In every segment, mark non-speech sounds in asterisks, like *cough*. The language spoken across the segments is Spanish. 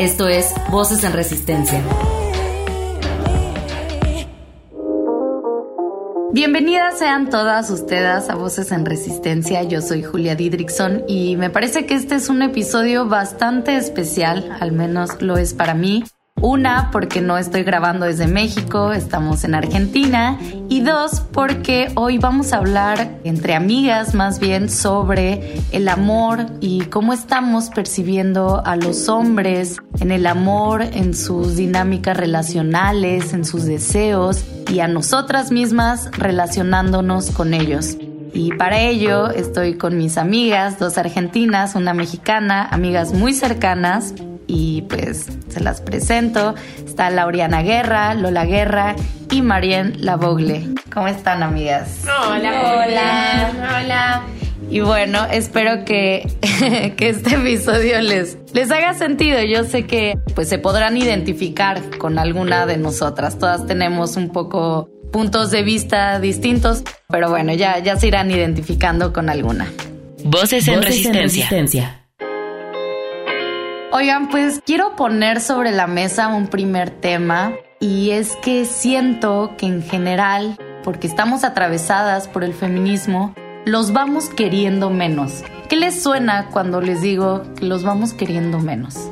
Esto es Voces en Resistencia. Bienvenidas sean todas ustedes a Voces en Resistencia. Yo soy Julia Didrickson y me parece que este es un episodio bastante especial, al menos lo es para mí, una, porque no estoy grabando desde México, estamos en Argentina. Y dos, porque hoy vamos a hablar entre amigas más bien sobre el amor y cómo estamos percibiendo a los hombres en el amor, en sus dinámicas relacionales, en sus deseos y a nosotras mismas relacionándonos con ellos. Y para ello estoy con mis amigas, dos argentinas, una mexicana, amigas muy cercanas, y pues se las presento. Está Lauriana Guerra, Lola Guerra y Marien Lavogle. ¿Cómo están, amigas? Hola, hola, hola. Y bueno, espero que, *laughs* que este episodio les, les haga sentido. Yo sé que pues se podrán identificar con alguna de nosotras. Todas tenemos un poco puntos de vista distintos, pero bueno, ya, ya se irán identificando con alguna. Voces en, resistencia. Oigan, pues quiero poner sobre la mesa un primer tema y es que siento que en general, porque estamos atravesadas por el feminismo, los vamos queriendo menos. ¿Qué les suena cuando les digo que los vamos queriendo menos?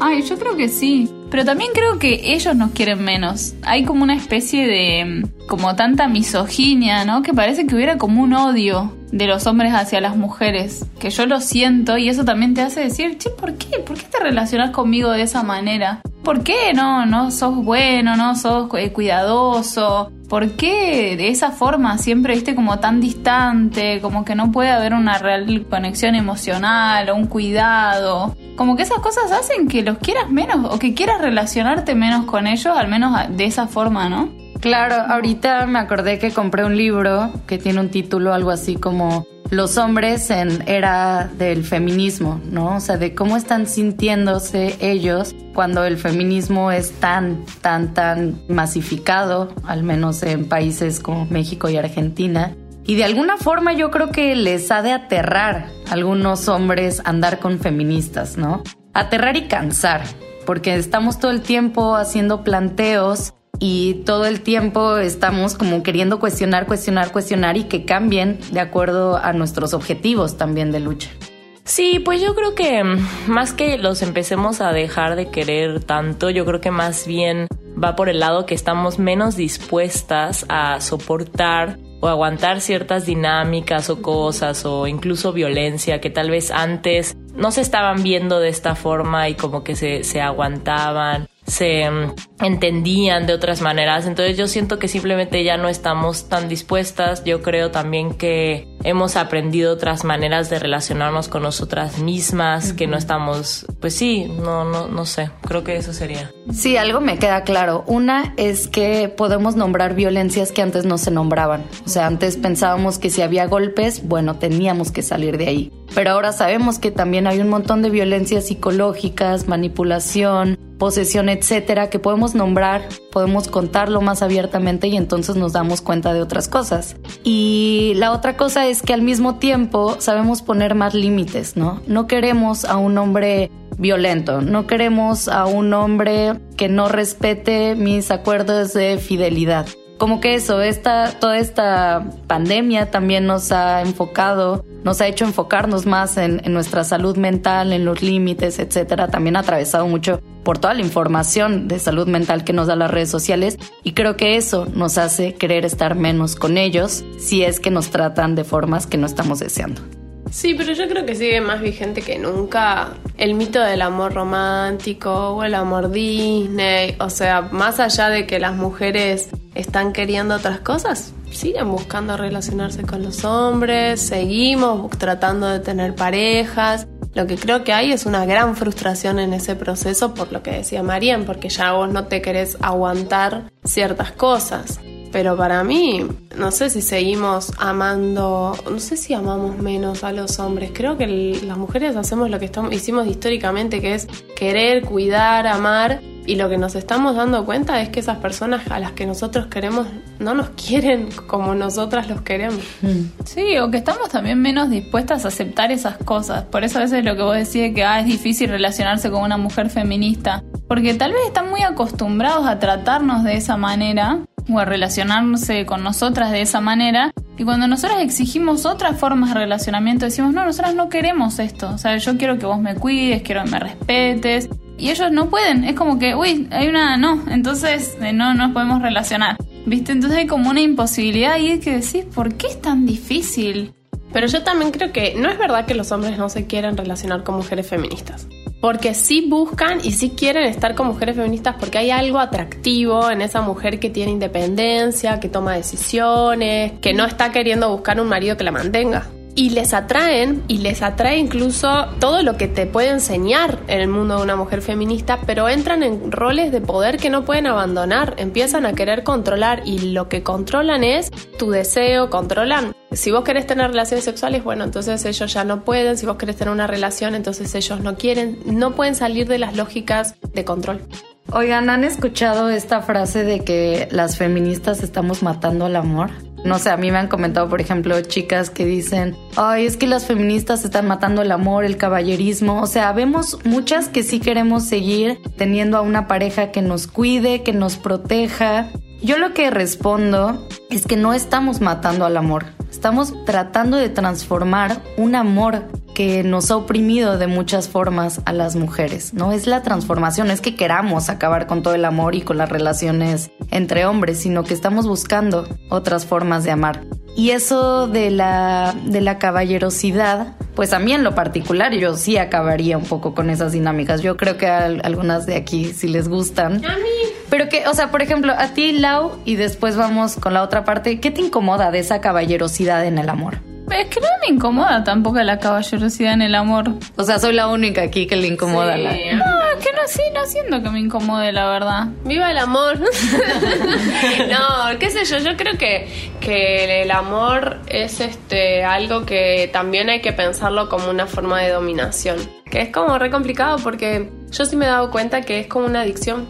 Ay, yo creo que sí. Pero también creo que ellos nos quieren menos. Hay como una especie de. como tanta misoginia, ¿no? Que parece que hubiera como un odio de los hombres hacia las mujeres. Que yo lo siento y eso también te hace decir, che, ¿por qué? ¿Por qué te relacionas conmigo de esa manera? ¿Por qué no, no sos bueno, no sos eh, cuidadoso? ¿Por qué de esa forma siempre viste como tan distante, como que no puede haber una real conexión emocional o un cuidado? Como que esas cosas hacen que los quieras menos o que quieras relacionarte menos con ellos, al menos de esa forma, ¿no? Claro, ahorita me acordé que compré un libro que tiene un título algo así como Los hombres en era del feminismo, ¿no? O sea, de cómo están sintiéndose ellos cuando el feminismo es tan, tan, tan masificado, al menos en países como México y Argentina. Y de alguna forma yo creo que les ha de aterrar algunos hombres andar con feministas, ¿no? Aterrar y cansar, porque estamos todo el tiempo haciendo planteos y todo el tiempo estamos como queriendo cuestionar, cuestionar, cuestionar y que cambien de acuerdo a nuestros objetivos también de lucha. Sí, pues yo creo que más que los empecemos a dejar de querer tanto, yo creo que más bien va por el lado que estamos menos dispuestas a soportar o aguantar ciertas dinámicas o cosas o incluso violencia que tal vez antes no se estaban viendo de esta forma y como que se, se aguantaban se mm, entendían de otras maneras. Entonces yo siento que simplemente ya no estamos tan dispuestas. Yo creo también que hemos aprendido otras maneras de relacionarnos con nosotras mismas, que no estamos, pues sí, no, no, no sé. Creo que eso sería. Sí, algo me queda claro. Una es que podemos nombrar violencias que antes no se nombraban. O sea, antes pensábamos que si había golpes, bueno, teníamos que salir de ahí. Pero ahora sabemos que también hay un montón de violencias psicológicas, manipulación, posesión, etcétera, que podemos nombrar, podemos contarlo más abiertamente y entonces nos damos cuenta de otras cosas. Y la otra cosa es que al mismo tiempo sabemos poner más límites, ¿no? No queremos a un hombre violento, no queremos a un hombre que no respete mis acuerdos de fidelidad como que eso, esta, toda esta pandemia también nos ha enfocado, nos ha hecho enfocarnos más en, nuestra salud mental, en los límites, etcétera. También ha atravesado mucho por toda la información de salud mental que nos da las redes sociales y creo que eso nos hace querer estar menos con ellos si es que nos tratan de formas que no estamos deseando. Sí, pero yo creo que sigue más vigente que nunca el mito del amor romántico o el amor Disney. O sea, más allá de que las mujeres están queriendo otras cosas, siguen buscando relacionarse con los hombres, seguimos tratando de tener parejas. Lo que creo que hay es una gran frustración en ese proceso por lo que decía Marian, porque ya vos no te querés aguantar ciertas cosas. Pero para mí, no sé si seguimos amando, no sé si amamos menos a los hombres. Creo que las mujeres hacemos lo que hicimos históricamente, que es querer, cuidar, amar. Y lo que nos estamos dando cuenta es que esas personas a las que nosotros queremos no nos quieren como nosotras los queremos. Mm. Sí, o que estamos también menos dispuestas a aceptar esas cosas. Por eso a veces lo que vos decís que ah, es difícil relacionarse con una mujer feminista. Porque tal vez están muy acostumbrados a tratarnos de esa manera o a relacionarse con nosotras de esa manera. Y cuando nosotras exigimos otras formas de relacionamiento, decimos, no, nosotras no queremos esto. O sea, yo quiero que vos me cuides, quiero que me respetes. Y ellos no pueden. Es como que, uy, hay una no. Entonces, eh, no nos podemos relacionar. ¿Viste? Entonces hay como una imposibilidad es que decís, ¿por qué es tan difícil? Pero yo también creo que no es verdad que los hombres no se quieran relacionar con mujeres feministas porque sí buscan y sí quieren estar con mujeres feministas porque hay algo atractivo en esa mujer que tiene independencia, que toma decisiones, que no está queriendo buscar un marido que la mantenga y les atraen y les atrae incluso todo lo que te puede enseñar en el mundo de una mujer feminista, pero entran en roles de poder que no pueden abandonar, empiezan a querer controlar y lo que controlan es tu deseo, controlan. Si vos querés tener relaciones sexuales, bueno, entonces ellos ya no pueden, si vos querés tener una relación, entonces ellos no quieren, no pueden salir de las lógicas de control. Oigan, ¿han escuchado esta frase de que las feministas estamos matando al amor? No sé, a mí me han comentado, por ejemplo, chicas que dicen, ay, es que las feministas están matando el amor, el caballerismo. O sea, vemos muchas que sí queremos seguir teniendo a una pareja que nos cuide, que nos proteja. Yo lo que respondo es que no estamos matando al amor. Estamos tratando de transformar un amor que nos ha oprimido de muchas formas a las mujeres, ¿no? Es la transformación, es que queramos acabar con todo el amor y con las relaciones entre hombres, sino que estamos buscando otras formas de amar. Y eso de la, de la caballerosidad, pues a mí en lo particular yo sí acabaría un poco con esas dinámicas. Yo creo que a algunas de aquí sí les gustan. A mí. Pero que, o sea, por ejemplo, a ti, Lau, y después vamos con la otra parte, ¿qué te incomoda de esa caballerosidad en el amor? Es que no me incomoda tampoco la caballerosidad en el amor. O sea, soy la única aquí que le incomoda la... No, es que no, sí, no siento que me incomode, la verdad. ¡Viva el amor! *laughs* no, qué sé yo, yo creo que, que el amor es este algo que también hay que pensarlo como una forma de dominación. Que es como re complicado porque yo sí me he dado cuenta que es como una adicción.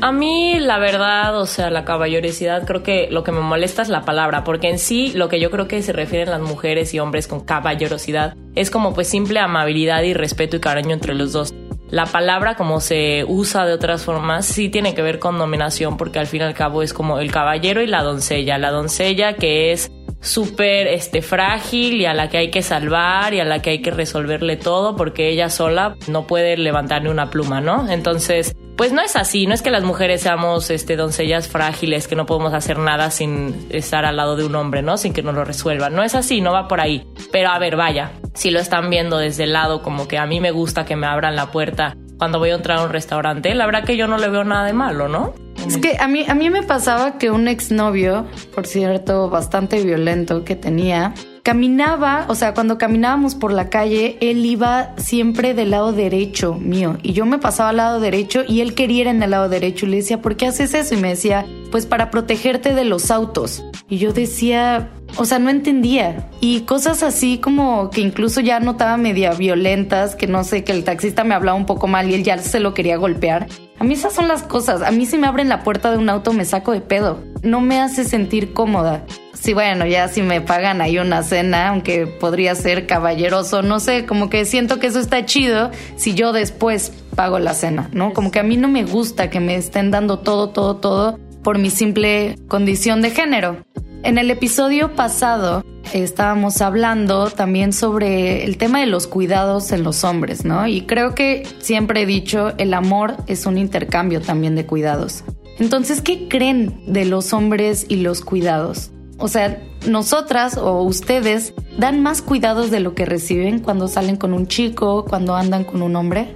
A mí, la verdad, o sea, la caballerosidad, creo que lo que me molesta es la palabra, porque en sí lo que yo creo que se refieren las mujeres y hombres con caballerosidad es como pues simple amabilidad y respeto y cariño entre los dos. La palabra como se usa de otras formas sí tiene que ver con dominación porque al fin y al cabo es como el caballero y la doncella. La doncella que es súper este, frágil y a la que hay que salvar y a la que hay que resolverle todo porque ella sola no puede levantar ni una pluma, ¿no? Entonces, pues no es así, no es que las mujeres seamos este, doncellas frágiles, que no podemos hacer nada sin estar al lado de un hombre, ¿no? Sin que nos lo resuelva. No es así, no va por ahí. Pero a ver, vaya, si lo están viendo desde el lado como que a mí me gusta que me abran la puerta cuando voy a entrar a un restaurante, la verdad que yo no le veo nada de malo, ¿no? Es que a mí, a mí me pasaba que un exnovio, por cierto, bastante violento que tenía, caminaba, o sea, cuando caminábamos por la calle, él iba siempre del lado derecho mío y yo me pasaba al lado derecho y él quería ir en el lado derecho y le decía, ¿por qué haces eso? Y me decía, pues para protegerte de los autos. Y yo decía, o sea, no entendía. Y cosas así como que incluso ya notaba media violentas, que no sé, que el taxista me hablaba un poco mal y él ya se lo quería golpear. A mí esas son las cosas. A mí si me abren la puerta de un auto me saco de pedo. No me hace sentir cómoda. Sí, bueno, ya si me pagan ahí una cena, aunque podría ser caballeroso, no sé, como que siento que eso está chido si yo después pago la cena, ¿no? Como que a mí no me gusta que me estén dando todo, todo, todo por mi simple condición de género. En el episodio pasado estábamos hablando también sobre el tema de los cuidados en los hombres, ¿no? Y creo que siempre he dicho, el amor es un intercambio también de cuidados. Entonces, ¿qué creen de los hombres y los cuidados? O sea, nosotras o ustedes dan más cuidados de lo que reciben cuando salen con un chico, cuando andan con un hombre.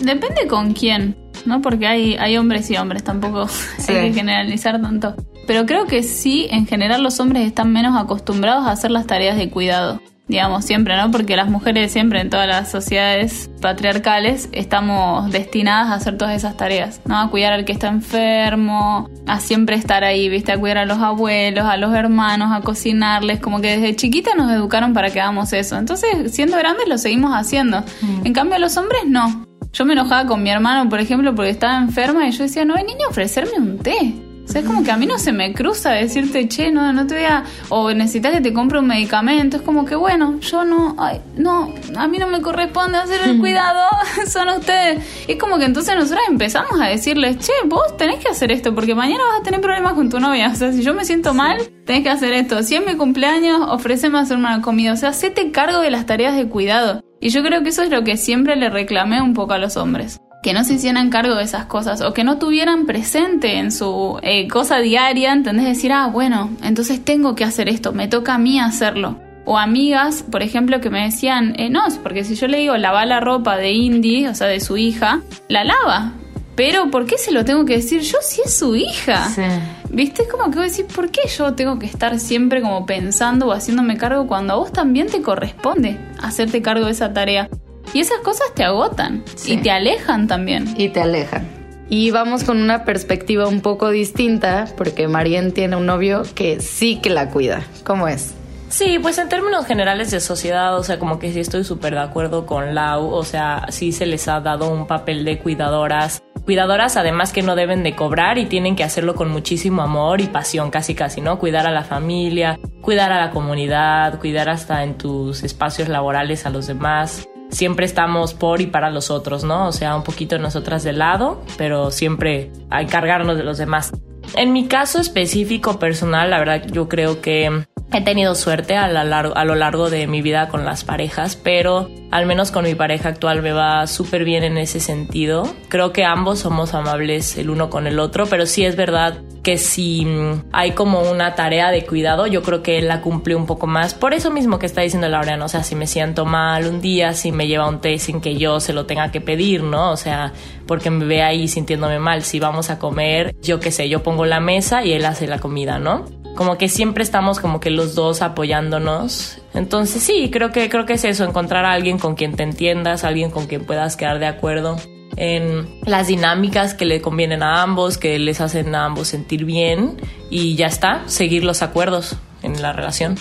Depende con quién, ¿no? Porque hay, hay hombres y hombres, tampoco *laughs* hay que generalizar tanto. Pero creo que sí, en general los hombres están menos acostumbrados a hacer las tareas de cuidado. Digamos, siempre, ¿no? Porque las mujeres siempre en todas las sociedades patriarcales estamos destinadas a hacer todas esas tareas, ¿no? A cuidar al que está enfermo, a siempre estar ahí, ¿viste? A cuidar a los abuelos, a los hermanos, a cocinarles, como que desde chiquita nos educaron para que hagamos eso. Entonces, siendo grandes lo seguimos haciendo. Mm. En cambio, los hombres no. Yo me enojaba con mi hermano, por ejemplo, porque estaba enferma y yo decía, no, hay niño ofrecerme un té. O sea, es como que a mí no se me cruza decirte, che, no, no te voy a... O necesitas que te compre un medicamento. Es como que, bueno, yo no... Ay, no, a mí no me corresponde hacer el *laughs* cuidado. *laughs* son ustedes. Y es como que entonces nosotros empezamos a decirles, che, vos tenés que hacer esto porque mañana vas a tener problemas con tu novia. O sea, si yo me siento mal, tenés que hacer esto. Si es mi cumpleaños, ofreceme hacer una comida. O sea, hacete cargo de las tareas de cuidado. Y yo creo que eso es lo que siempre le reclamé un poco a los hombres que no se hicieran cargo de esas cosas o que no tuvieran presente en su eh, cosa diaria, ¿entendés? Decir, ah, bueno, entonces tengo que hacer esto, me toca a mí hacerlo. O amigas, por ejemplo, que me decían, eh, no, porque si yo le digo lava la ropa de Indy, o sea, de su hija, la lava. Pero ¿por qué se lo tengo que decir yo si es su hija? Sí. ¿Viste? Es como que voy a decir, ¿por qué yo tengo que estar siempre como pensando o haciéndome cargo cuando a vos también te corresponde hacerte cargo de esa tarea? Y esas cosas te agotan y te alejan también. Y te alejan. Y vamos con una perspectiva un poco distinta, porque Marien tiene un novio que sí que la cuida. ¿Cómo es? Sí, pues en términos generales de sociedad, o sea, como que sí estoy súper de acuerdo con Lau, o sea, sí se les ha dado un papel de cuidadoras. Cuidadoras además que no deben de cobrar y tienen que hacerlo con muchísimo amor y pasión, casi casi, ¿no? Cuidar a la familia, cuidar a la comunidad, cuidar hasta en tus espacios laborales a los demás siempre estamos por y para los otros, ¿no? O sea, un poquito nosotras de lado, pero siempre a encargarnos de los demás. En mi caso específico personal, la verdad yo creo que He tenido suerte a, lo largo de mi vida con las parejas, pero al menos con mi pareja actual me va súper bien en ese sentido. Creo que ambos somos amables el uno con el otro, pero sí es verdad que si mm, hay como una tarea de cuidado, yo creo que él la cumple un poco más. Por eso mismo que está diciendo Laureano, o sea, si me siento mal un día, si me lleva un té sin que yo se lo tenga que pedir, ¿no? O sea, porque me ve ahí sintiéndome mal. Si vamos a comer, yo qué sé, yo pongo la mesa y él hace la comida, ¿no? Como que siempre estamos como que los dos apoyándonos. Entonces sí, creo que creo que es eso, encontrar a alguien con quien te entiendas, alguien con quien puedas quedar de acuerdo en las dinámicas que le convienen a ambos, que les hacen a ambos sentir bien y ya está, seguir los acuerdos en la relación.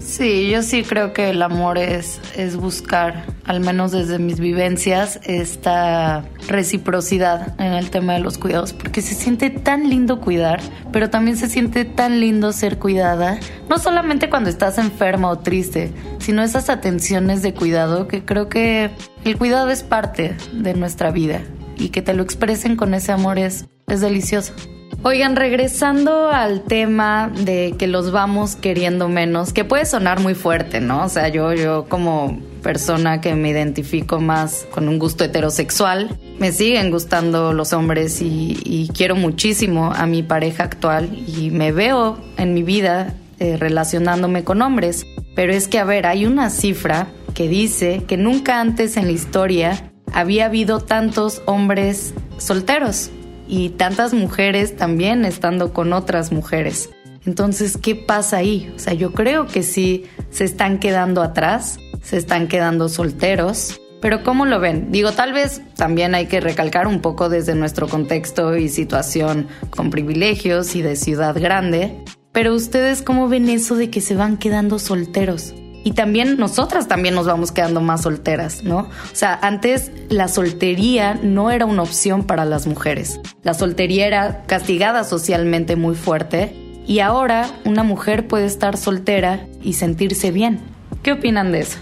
Sí, yo sí creo que el amor es, es buscar, al menos desde mis vivencias, esta reciprocidad en el tema de los cuidados, porque se siente tan lindo cuidar, pero también se siente tan lindo ser cuidada, no solamente cuando estás enferma o triste, sino esas atenciones de cuidado que creo que el cuidado es parte de nuestra vida y que te lo expresen con ese amor es, es delicioso. Oigan, regresando al tema de que los vamos queriendo menos, que puede sonar muy fuerte, ¿no? O sea, yo, yo como persona que me identifico más con un gusto heterosexual, me siguen gustando los hombres y, quiero muchísimo a mi pareja actual y me veo en mi vida eh, relacionándome con hombres. Pero es que, a ver, hay una cifra que dice que nunca antes en la historia había habido tantos hombres solteros y tantas mujeres también estando con otras mujeres. Entonces, ¿qué pasa ahí? O sea, yo creo que sí se están quedando atrás, se están quedando solteros, pero ¿cómo lo ven? Digo, tal vez también hay que recalcar un poco desde nuestro contexto y situación con privilegios y de ciudad grande, pero ustedes cómo ven eso de que se van quedando solteros? Y también nosotras también nos vamos quedando más solteras, ¿no? O sea, antes la soltería no era una opción para las mujeres. La soltería era castigada socialmente muy fuerte y ahora una mujer puede estar soltera y sentirse bien. ¿Qué opinan de eso?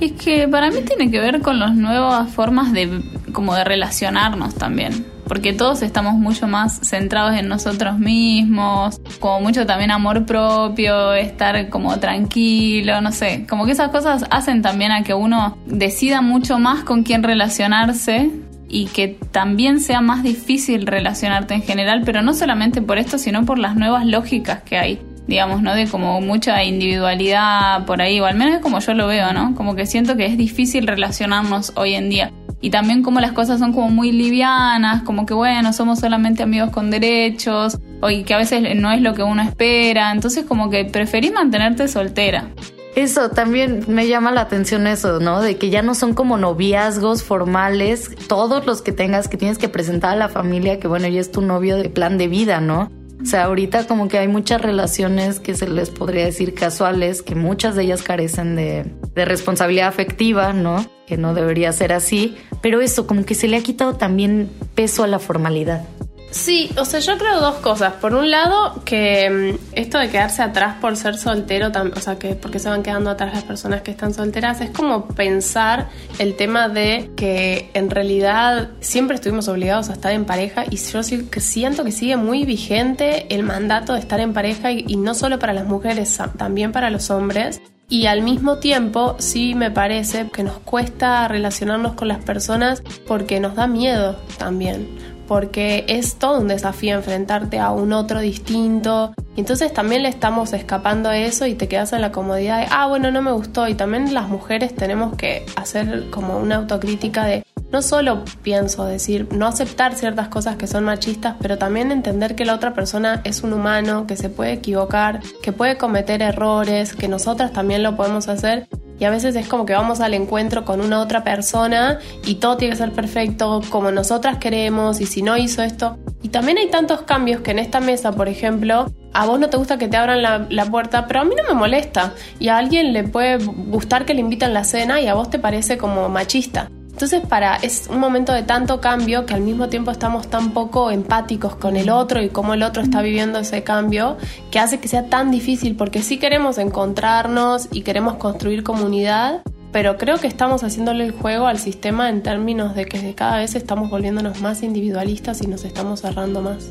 Es que para mí tiene que ver con las nuevas formas de como de relacionarnos también porque todos estamos mucho más centrados en nosotros mismos, como mucho también amor propio, estar como tranquilo, no sé, como que esas cosas hacen también a que uno decida mucho más con quién relacionarse y que también sea más difícil relacionarte en general, pero no solamente por esto, sino por las nuevas lógicas que hay digamos, ¿no? De como mucha individualidad por ahí, o al menos es como yo lo veo, ¿no? Como que siento que es difícil relacionarnos hoy en día y también como las cosas son como muy livianas, como que bueno, somos solamente amigos con derechos, o que a veces no es lo que uno espera, entonces como que preferís mantenerte soltera. Eso también me llama la atención eso, ¿no? De que ya no son como noviazgos formales, todos los que tengas que tienes que presentar a la familia, que bueno, ya es tu novio de plan de vida, ¿no? O sea, ahorita como que hay muchas relaciones que se les podría decir casuales, que muchas de ellas carecen de, de responsabilidad afectiva, ¿no? Que no debería ser así, pero eso como que se le ha quitado también peso a la formalidad. Sí, o sea, yo creo dos cosas. Por un lado, que mm, esto de quedarse atrás por ser soltero, o sea, que porque se van quedando atrás las personas que están solteras, es como pensar el tema de que en realidad siempre estuvimos obligados a estar en pareja y yo siento que sigue muy vigente el mandato de estar en pareja y, y no solo para las mujeres, también para los hombres. Y al mismo tiempo sí me parece que nos cuesta relacionarnos con las personas porque nos da miedo también porque es todo un desafío enfrentarte a un otro distinto. Entonces también le estamos escapando a eso y te quedas en la comodidad de, ah, bueno, no me gustó. Y también las mujeres tenemos que hacer como una autocrítica de, no solo pienso decir, no aceptar ciertas cosas que son machistas, pero también entender que la otra persona es un humano, que se puede equivocar, que puede cometer errores, que nosotras también lo podemos hacer y a veces es como que vamos al encuentro con una otra persona y todo tiene que ser perfecto como nosotras queremos y si no hizo esto. Y también hay tantos cambios que en esta mesa, por ejemplo, a vos no te gusta que te abran la, la, puerta, pero a mí no me molesta. Y a alguien le puede gustar que le inviten la cena y a vos te parece como machista. Entonces, para es un momento de tanto cambio que al mismo tiempo estamos tan poco empáticos con el otro y cómo el otro está viviendo ese cambio, que hace que sea tan difícil porque sí queremos encontrarnos y queremos construir comunidad, pero creo que estamos haciéndole el juego al sistema en términos de que cada vez estamos volviéndonos más individualistas y nos estamos cerrando más.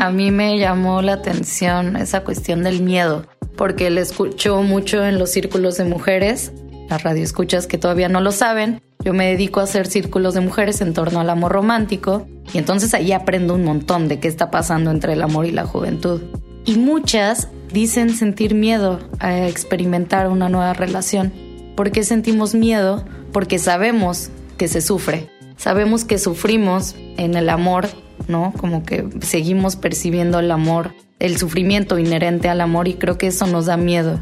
A mí me llamó la atención esa cuestión del miedo, porque le escucho mucho en los círculos de mujeres, las radioescuchas que todavía no lo saben, yo me dedico a hacer círculos de mujeres en torno al amor romántico y entonces ahí aprendo un montón de qué está pasando entre el amor y la juventud. Y muchas dicen sentir miedo a experimentar una nueva relación. ¿Por qué sentimos miedo? Porque sabemos que se sufre. Sabemos que sufrimos en el amor, ¿no? Como que seguimos percibiendo el amor, el sufrimiento inherente al amor y creo que eso nos da miedo.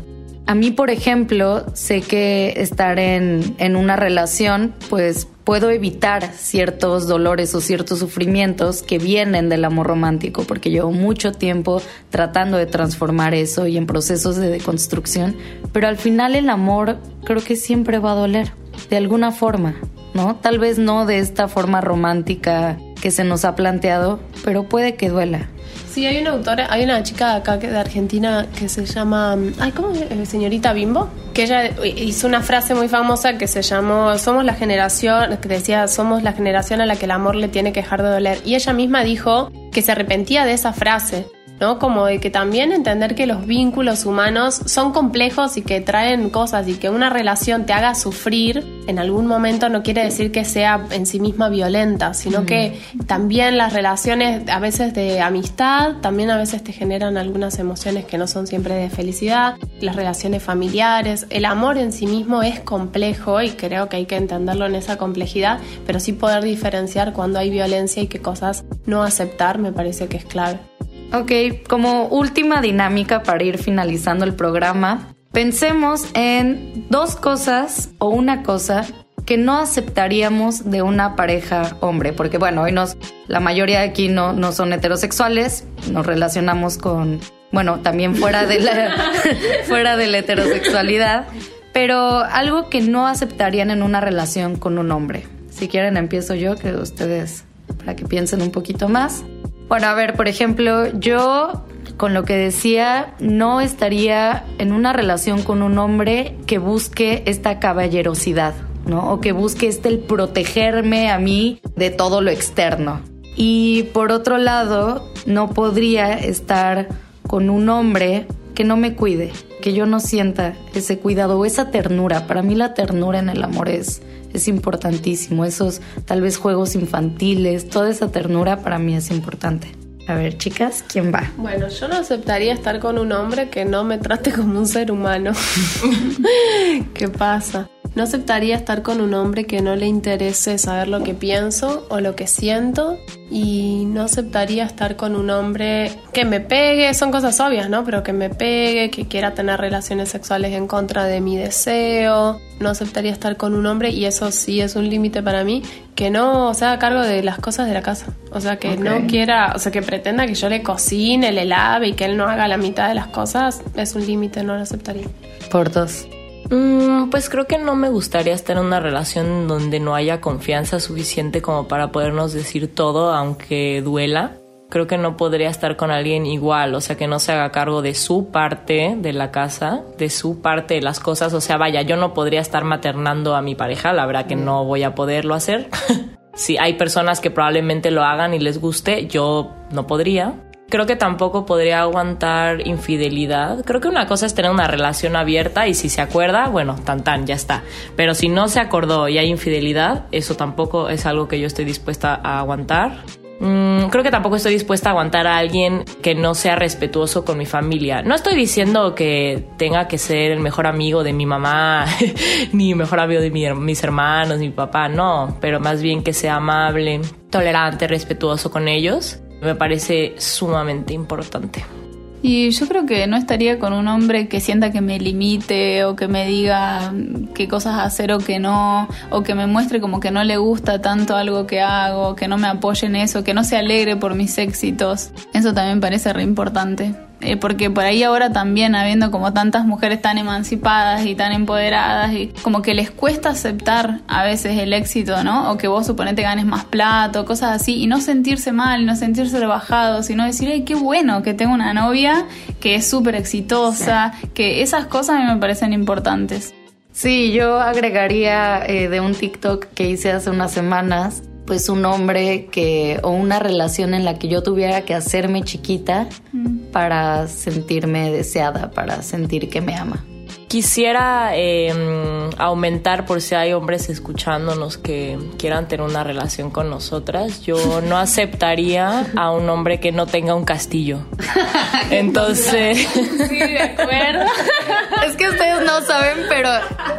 A mí, por ejemplo, sé que estar en, en, una relación, pues puedo evitar ciertos dolores o ciertos sufrimientos que vienen del amor romántico, porque llevo mucho tiempo tratando de transformar eso y en procesos de deconstrucción, pero al final el amor creo que siempre va a doler, de alguna forma, ¿no? Tal vez no de esta forma romántica que se nos ha planteado, pero puede que duela. Sí, hay una autora, hay una chica acá de Argentina que se llama, ay, ¿cómo es? Eh, señorita Bimbo, que ella hizo una frase muy famosa que se llamó, somos la generación, que decía, somos la generación a la que el amor le tiene que dejar de doler. Y ella misma dijo que se arrepentía de esa frase, ¿no? Como de que también entender que los vínculos humanos son complejos y que traen cosas y que una relación te haga sufrir en algún momento no quiere decir que sea en sí misma violenta, sino que también las relaciones a veces de amistad, también a veces te generan algunas emociones que no son siempre de felicidad, las relaciones familiares, el amor en sí mismo es complejo y creo que hay que entenderlo en esa complejidad, pero sí poder diferenciar cuando hay violencia y qué cosas no aceptar me parece que es clave. Ok, como última dinámica para ir finalizando el programa, pensemos en dos cosas o una cosa que no aceptaríamos de una pareja hombre, porque bueno, hoy nos, la mayoría de aquí no, no son heterosexuales, nos relacionamos con, bueno, también fuera de la, *laughs* fuera de la heterosexualidad, pero algo que no aceptarían en una relación con un hombre. Si quieren empiezo yo, que ustedes, para que piensen un poquito más. Bueno, a ver, por ejemplo, yo con lo que decía, no estaría en una relación con un hombre que busque esta caballerosidad, ¿no? O que busque este el protegerme a mí de todo lo externo. Y por otro lado, no podría estar con un hombre que no me cuide, que yo no sienta ese cuidado o esa ternura. Para mí la ternura en el amor es, es importantísimo. Esos tal vez juegos infantiles, toda esa ternura para mí es importante. A ver, chicas, ¿quién va? Bueno, yo no aceptaría estar con un hombre que no me trate como un ser humano. *laughs* ¿Qué pasa? No aceptaría estar con un hombre que no le interese saber lo que pienso o lo que siento. Y no aceptaría estar con un hombre que me pegue, son cosas obvias, ¿no? Pero que me pegue, que quiera tener relaciones sexuales en contra de mi deseo. No aceptaría estar con un hombre, y eso sí es un límite para mí, que no se haga cargo de las cosas de la casa. O sea, que no quiera, o sea, que pretenda que yo le cocine, le lave y que él no haga la mitad de las cosas, es un límite, no lo aceptaría. Por dos. Mm, pues creo que no me gustaría estar en una relación donde no haya confianza suficiente como para podernos decir todo, aunque duela. Creo que no podría estar con alguien igual, o sea, que no se haga cargo de su parte de la casa, de su parte de las cosas. O sea, vaya, yo no podría estar maternando a mi pareja, la verdad que no voy a poderlo hacer. *laughs* si hay personas que probablemente lo hagan y les guste, yo no podría. Creo que tampoco podría aguantar infidelidad. Creo que una cosa es tener una relación abierta y si se acuerda, bueno, tan tan, ya está. Pero si no se acordó y hay infidelidad, eso tampoco es algo que yo estoy dispuesta a aguantar. Mm, creo que tampoco estoy dispuesta a aguantar a alguien que no sea respetuoso con mi familia. No estoy diciendo que tenga que ser el mejor amigo de mi mamá, *laughs* ni el mejor amigo de mis hermanos, mi papá, no, pero más bien que sea amable, tolerante, respetuoso con ellos me parece sumamente importante. Y yo creo que no estaría con un hombre que sienta que me limite o que me diga qué cosas hacer o que no, o que me muestre como que no le gusta tanto algo que hago, que no me apoye en eso, que no se alegre por mis éxitos. Eso también parece re importante. Eh, porque por ahí ahora también habiendo como tantas mujeres tan emancipadas y tan empoderadas y como que les cuesta aceptar a veces el éxito, ¿no? O que vos suponete ganes más plato, cosas así, y no sentirse mal, no sentirse rebajado, sino decir, ay, qué bueno que tengo una novia que es súper exitosa, que esas cosas a mí me parecen importantes. Sí, yo agregaría eh, de un TikTok que hice hace unas semanas pues un hombre que o una relación en la que yo tuviera que hacerme chiquita mm. para sentirme deseada, para sentir que me ama. Quisiera em, aumentar por si hay hombres escuchándonos que quieran tener una relación con nosotras. Yo no aceptaría a un hombre que no tenga un castillo. *laughs* Entonces... Sí, de acuerdo. Es que ustedes no saben, pero,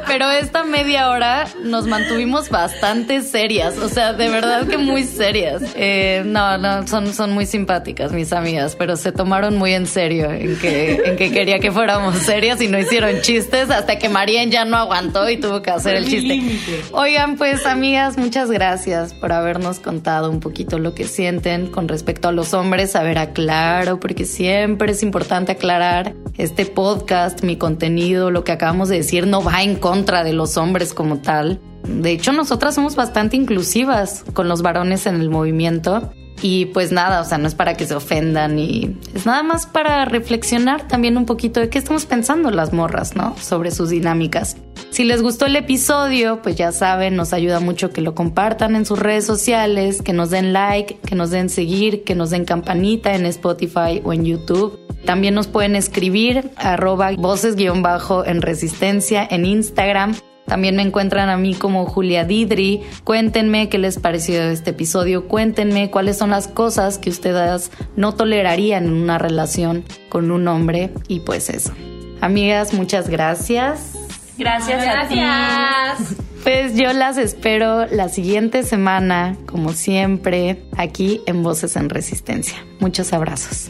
pero esta media hora nos mantuvimos bastante serias. O sea, de verdad que muy serias. Eh, no, no, son, son muy simpáticas mis amigas, pero se tomaron muy en serio en que, en que quería que fuéramos serias y no hicieron chistes hasta que Marien ya no aguantó y tuvo que hacer el chiste. Oigan, pues amigas, muchas gracias por habernos contado un poquito lo que sienten con respecto a los hombres. A ver, aclaro, porque siempre es importante aclarar este podcast, mi contenido, lo que acabamos de decir, no va en contra de los hombres como tal. De hecho, nosotras somos bastante inclusivas con los varones en el movimiento. Y pues nada, o sea, no es para que se ofendan y es nada más para reflexionar también un poquito de qué estamos pensando las morras, ¿no? Sobre sus dinámicas. Si les gustó el episodio, pues ya saben, nos ayuda mucho que lo compartan en sus redes sociales, que nos den like, que nos den seguir, que nos den campanita en Spotify o en YouTube. También nos pueden escribir arroba voces-bajo en resistencia en Instagram también me encuentran a mí como Julia Didri. Cuéntenme qué les pareció este episodio. Cuéntenme cuáles son las cosas que ustedes no tolerarían en una relación con un hombre. Y pues eso. Amigas, muchas gracias. Gracias, gracias. Pues yo las espero la siguiente semana, como siempre, aquí en Voces en Resistencia. Muchos abrazos.